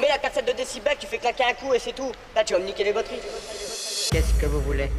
Mets la cassette de décibels, tu fais claquer un coup et c'est tout. Là, tu vas me niquer les batteries. Qu'est-ce que vous voulez?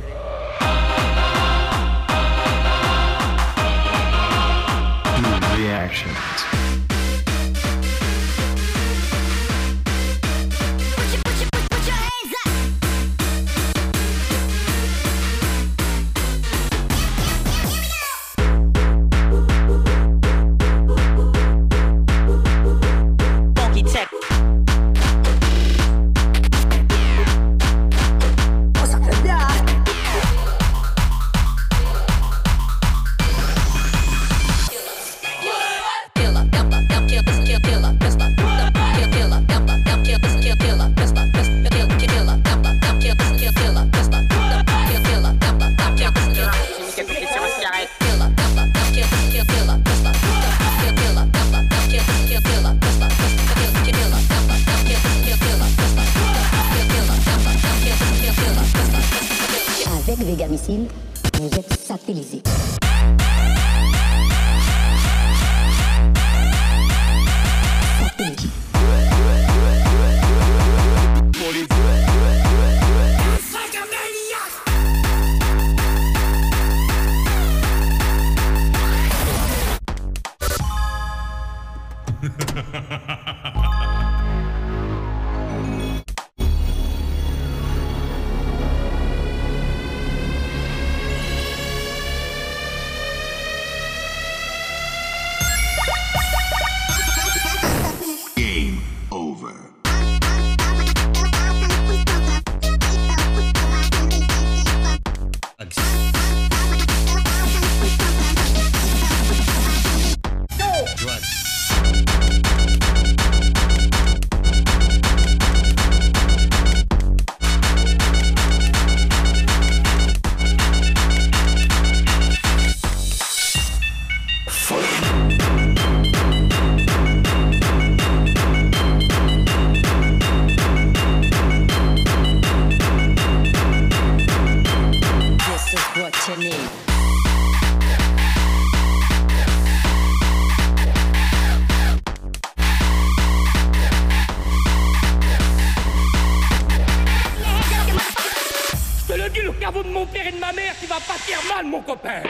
psychopath.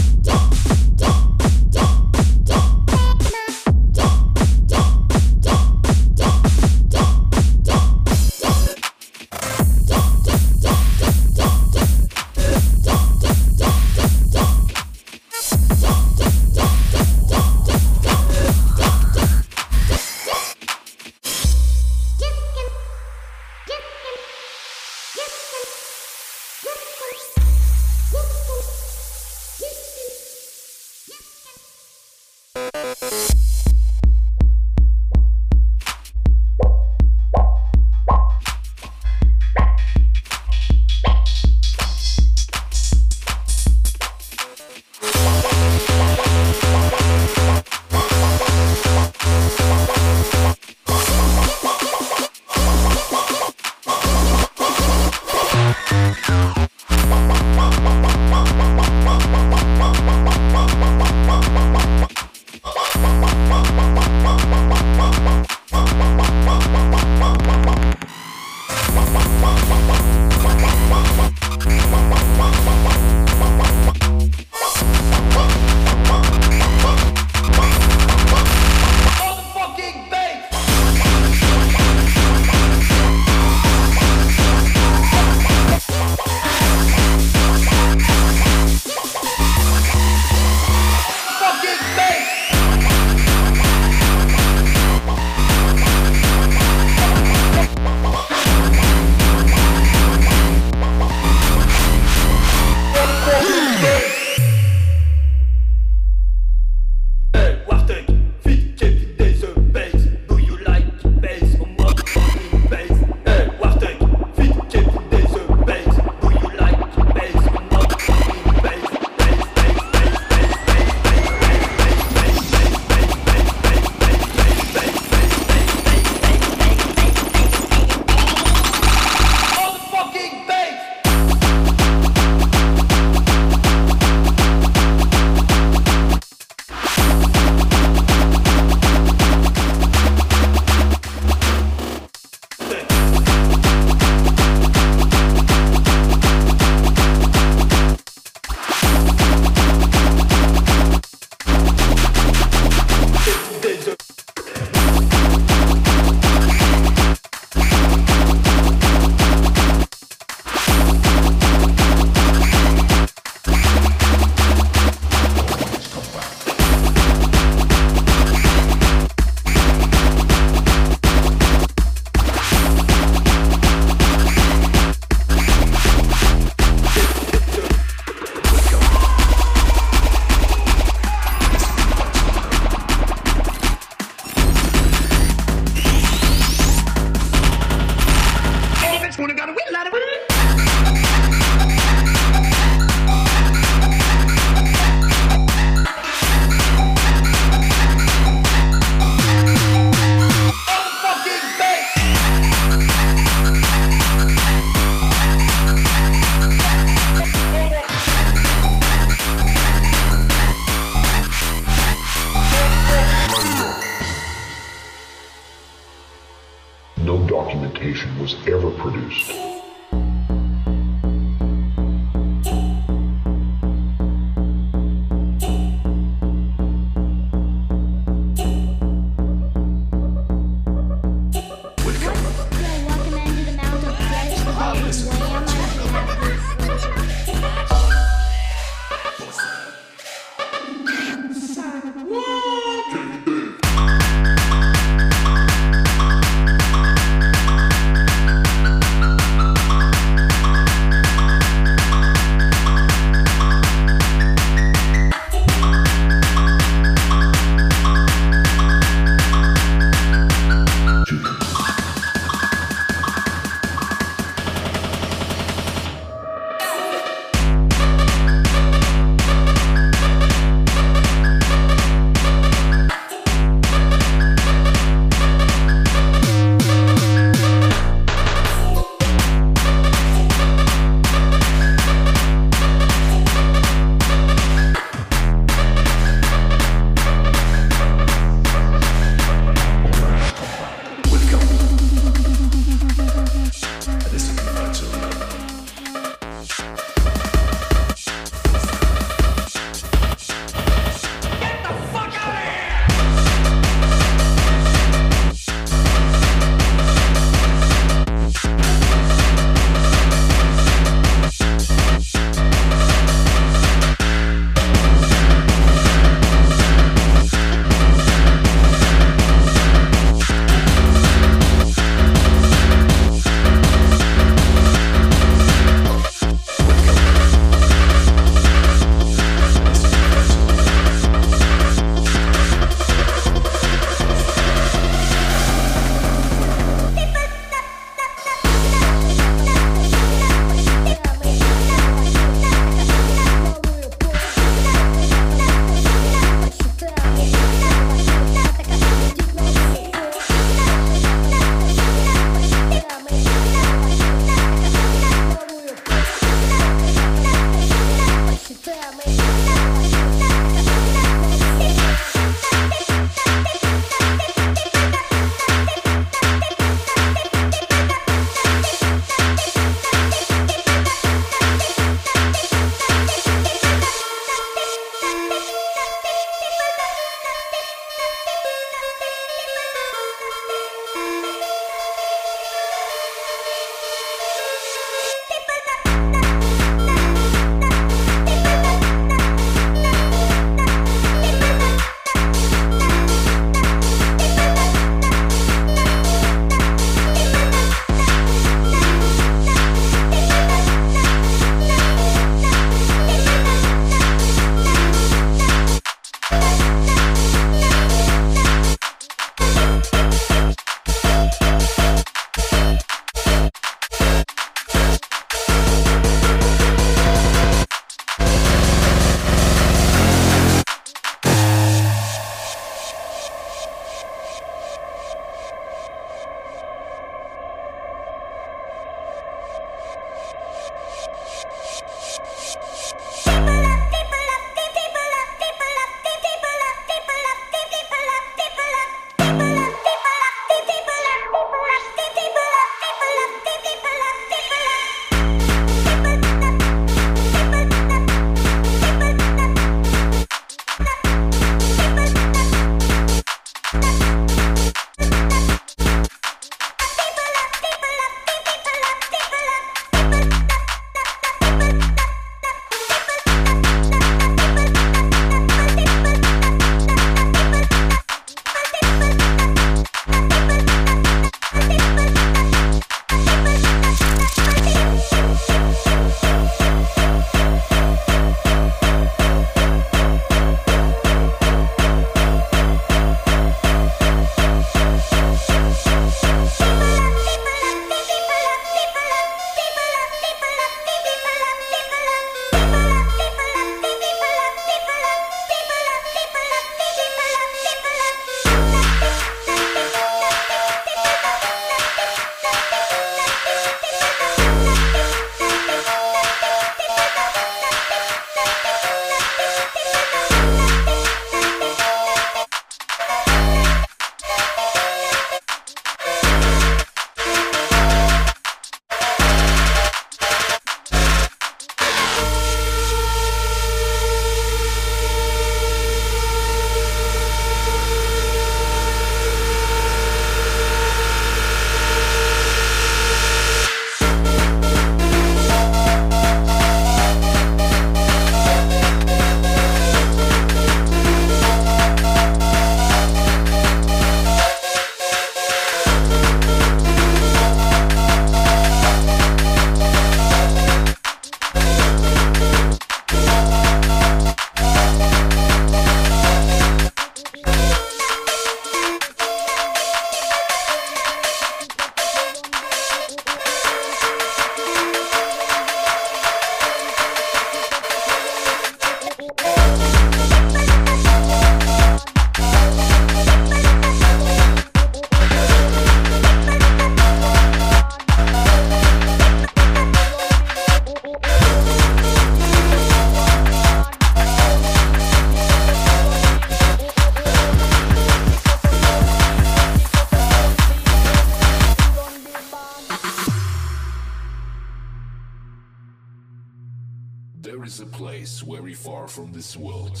This world.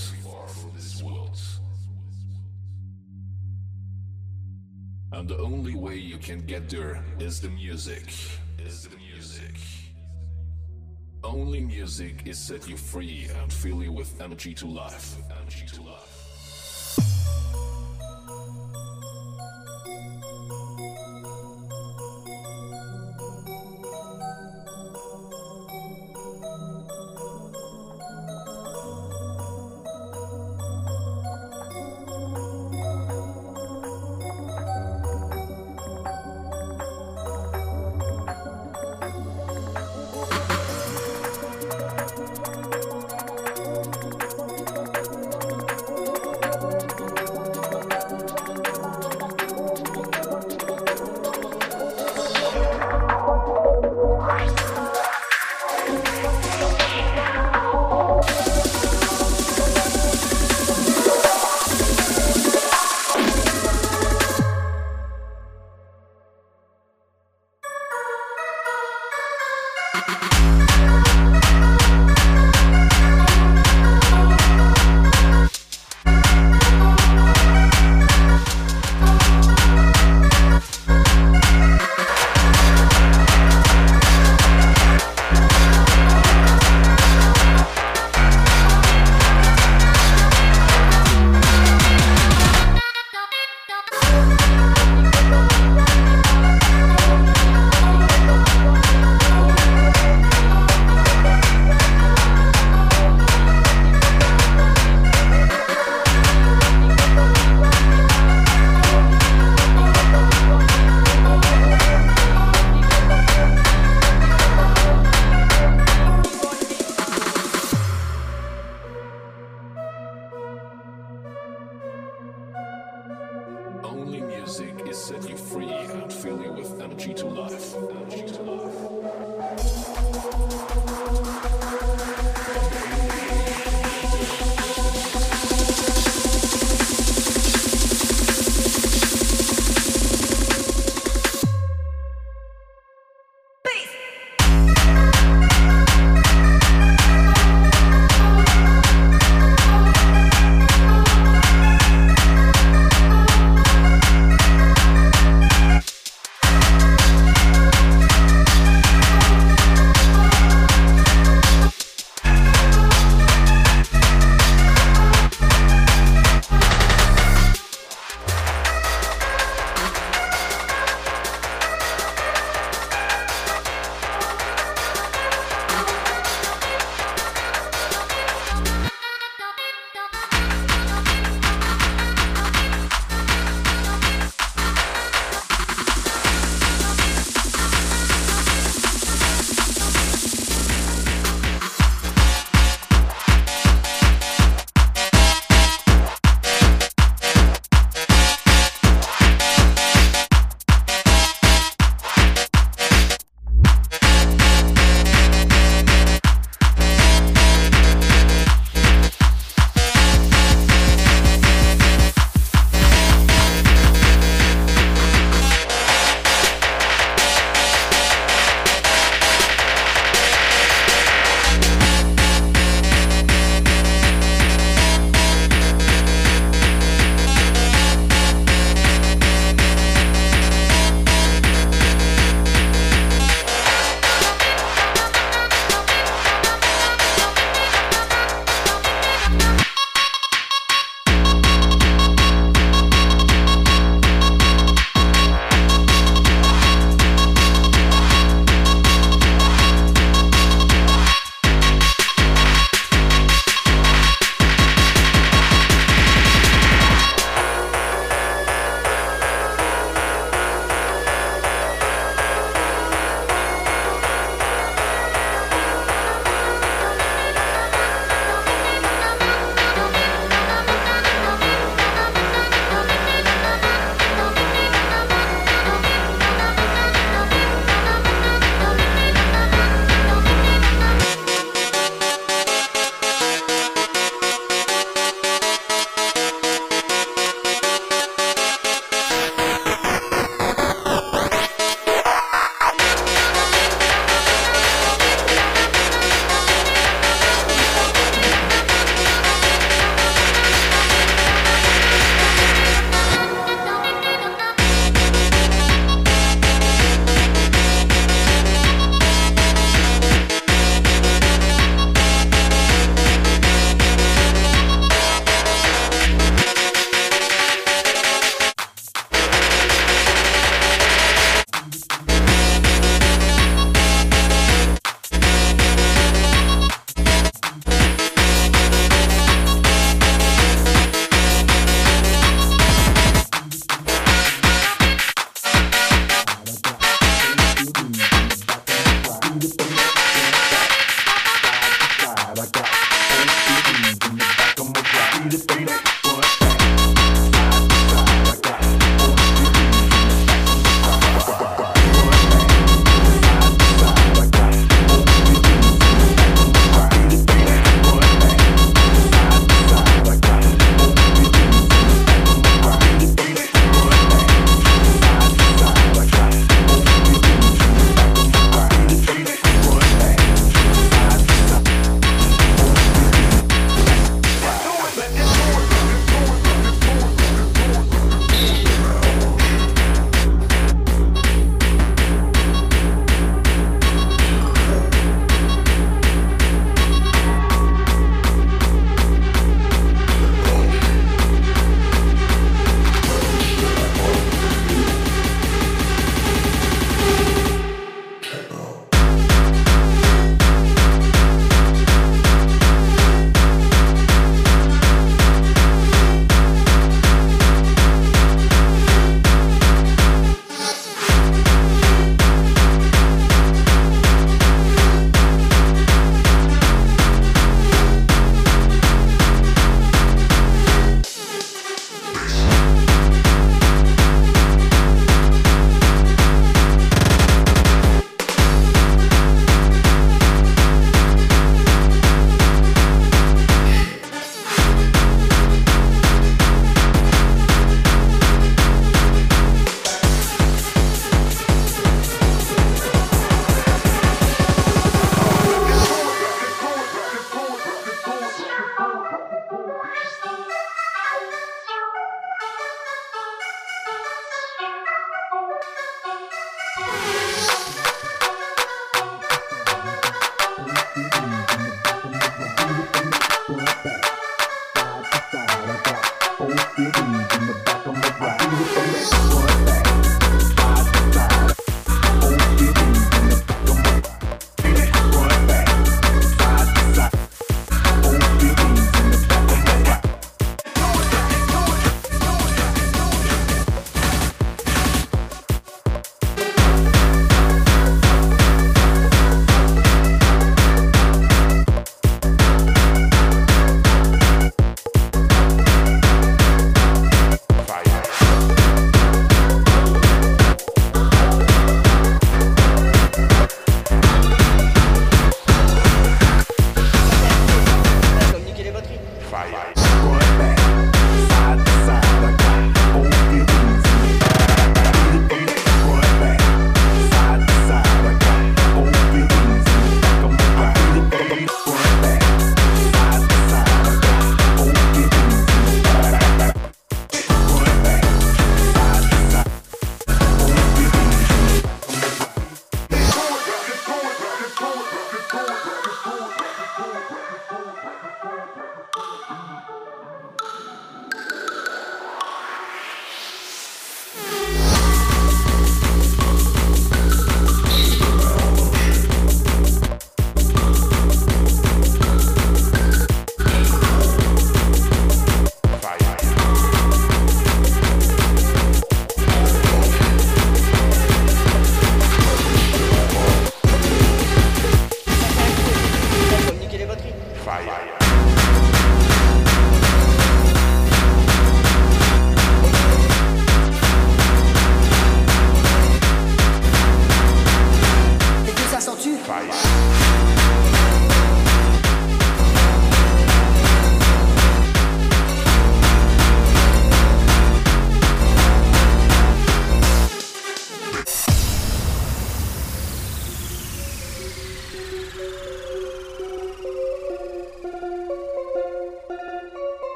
And the only way you can get there is the music. Is the music. Only music is set you free and fill you with energy to life. Energy to life.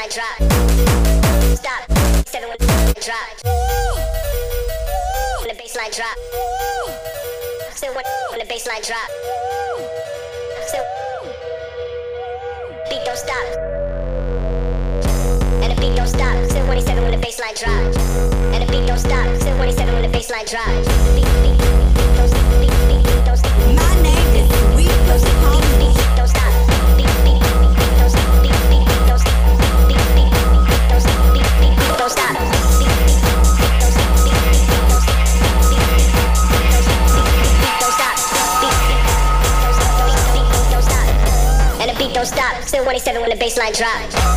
Baseline drop. Stop. Seven the drop. When the baseline drop. Still when, when the baseline drop. Still. Beat don't stop. And the beat don't stop. Still 27 when the baseline drop. And the beat don't stop. Still 27 when the baseline drop. Beat, beat, don't stop. Still 27 when the baseline drop.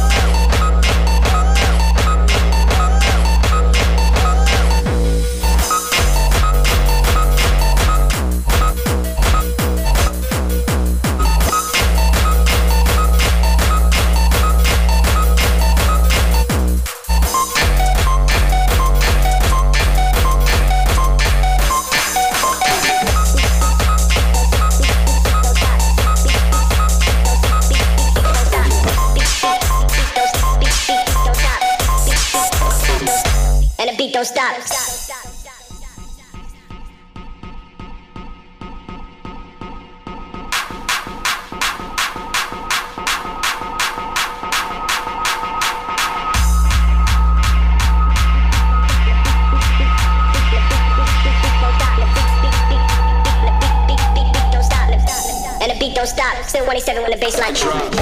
Baseline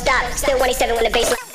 stop. Still 27 when the bass.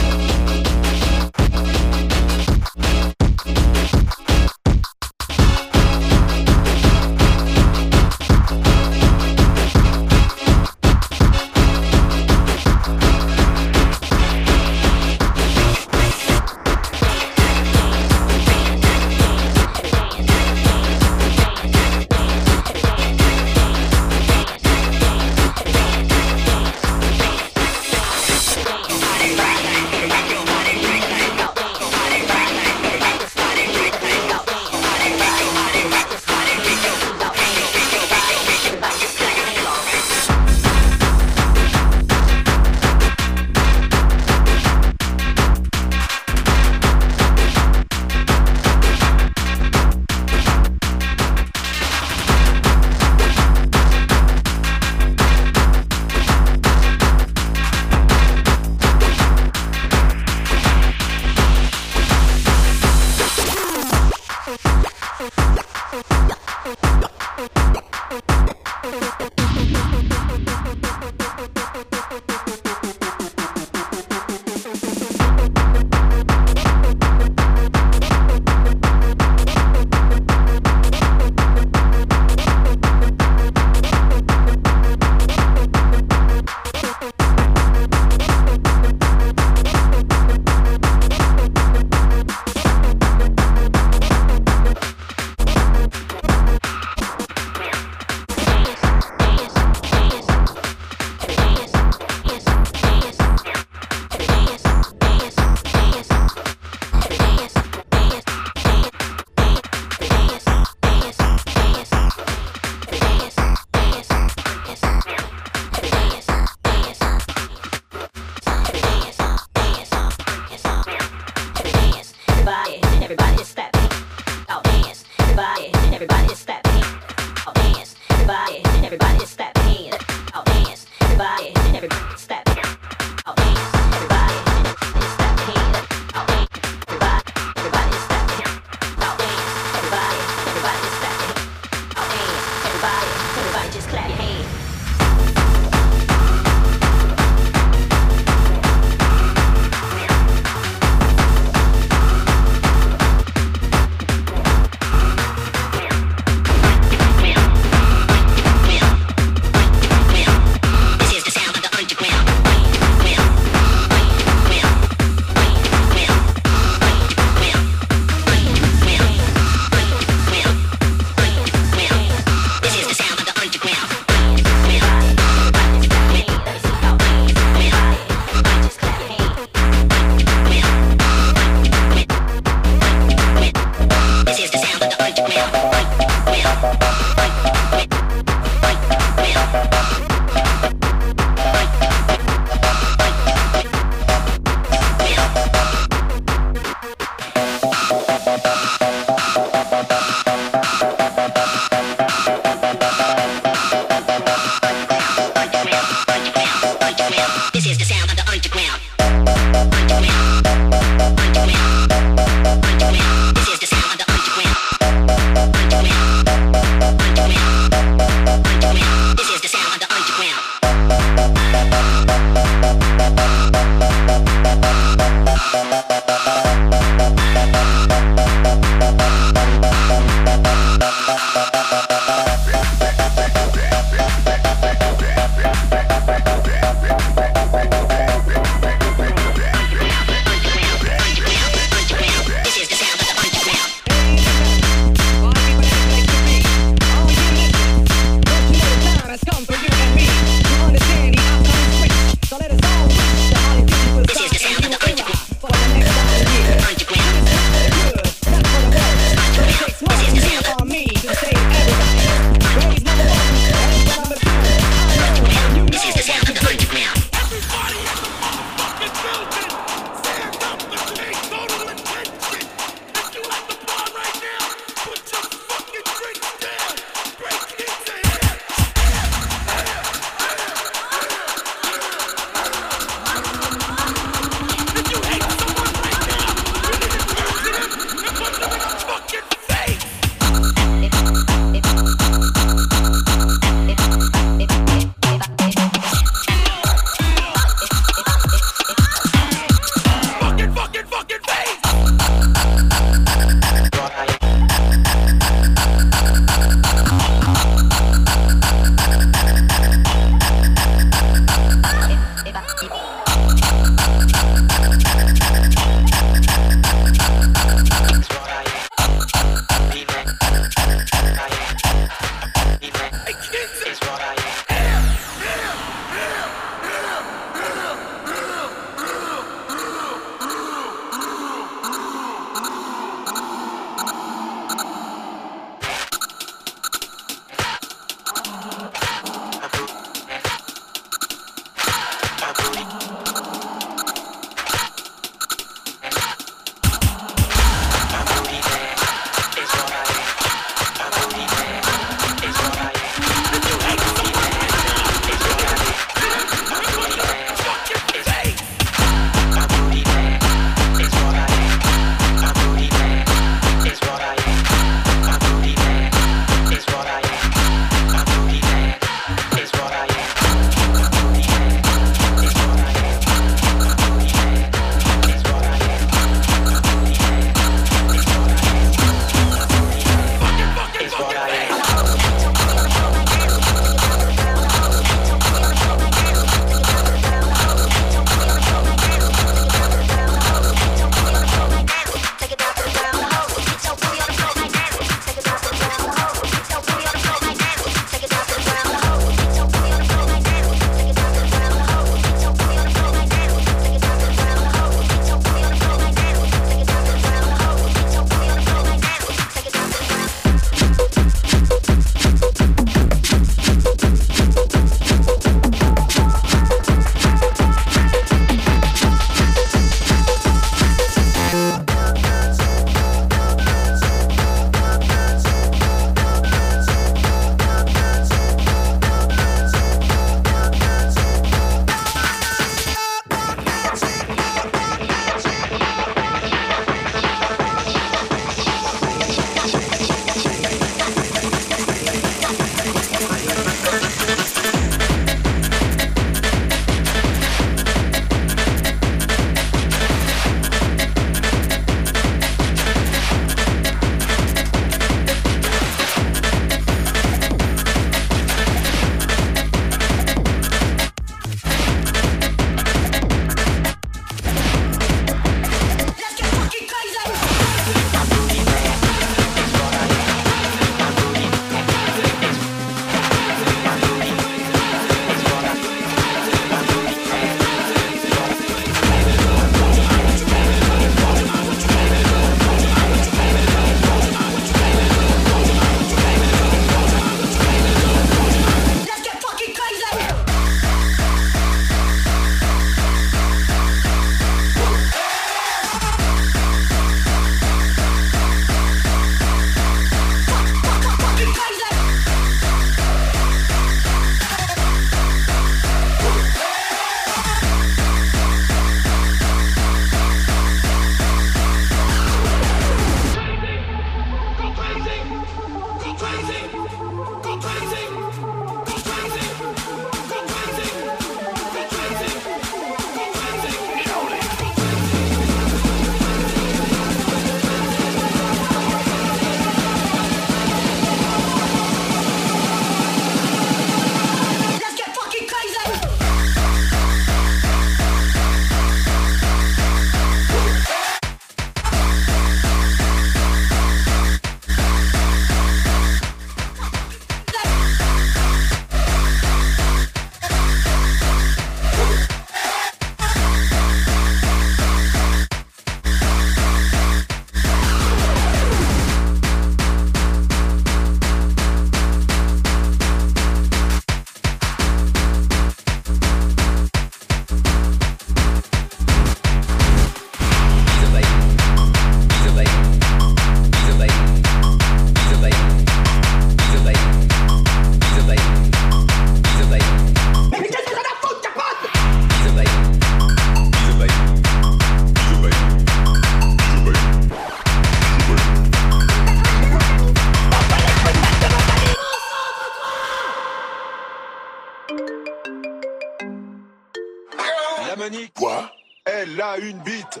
Une bite.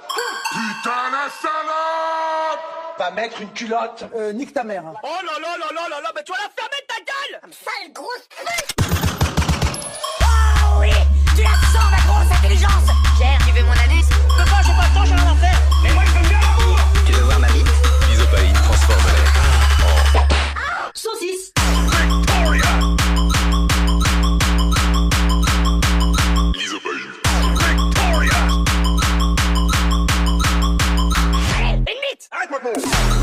Putain la salope Va mettre une culotte. Euh, nique ta mère. Oh là là là là là là, mais tu vas la fermer ta gueule Sale grosse pute Oh oui Tu la sens, ma grosse intelligence Gère, tu veux mon anus Peux pas, j'ai pas le temps, j'ai rien à faire. Mais moi, je veux bien l'amour Tu veux voir ma bite? L'isopaïne transforme l'air. Saucisse. move.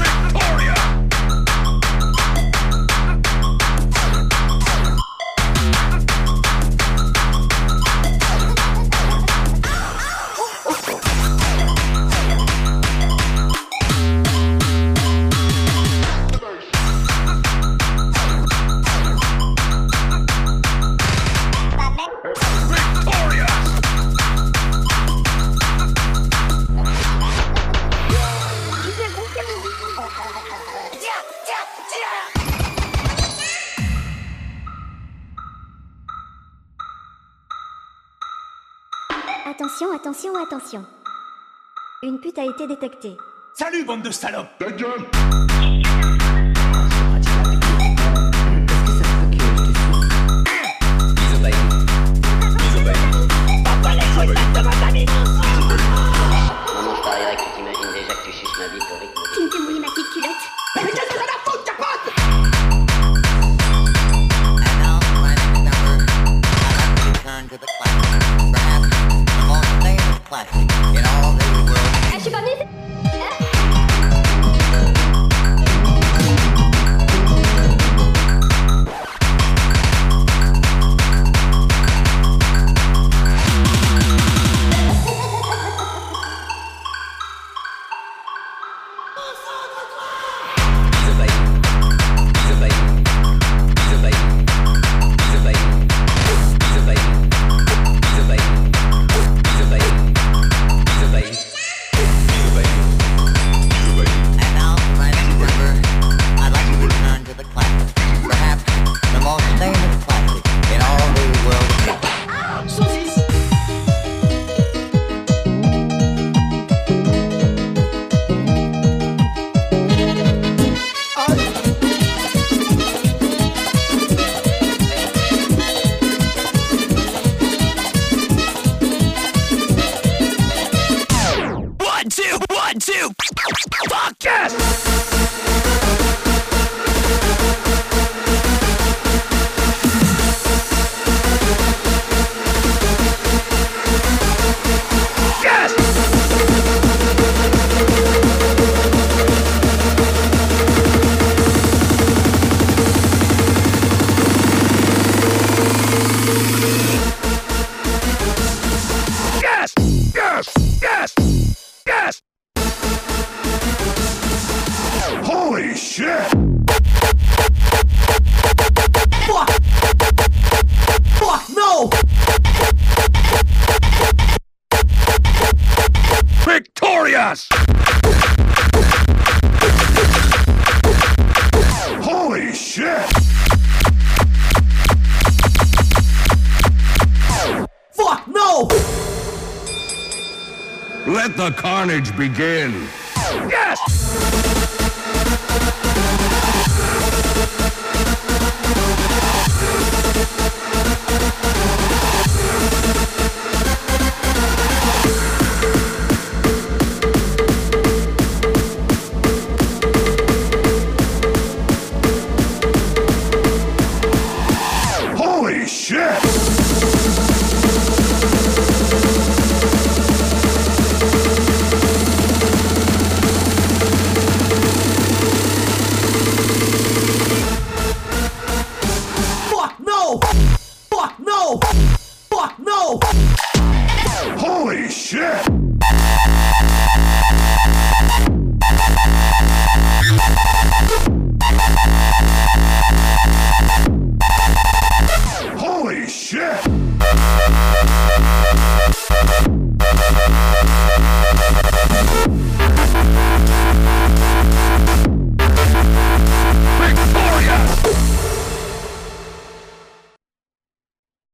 Attention, attention. Une pute a été détectée. Salut, bande de salopes. Ta gueule classic in all the world.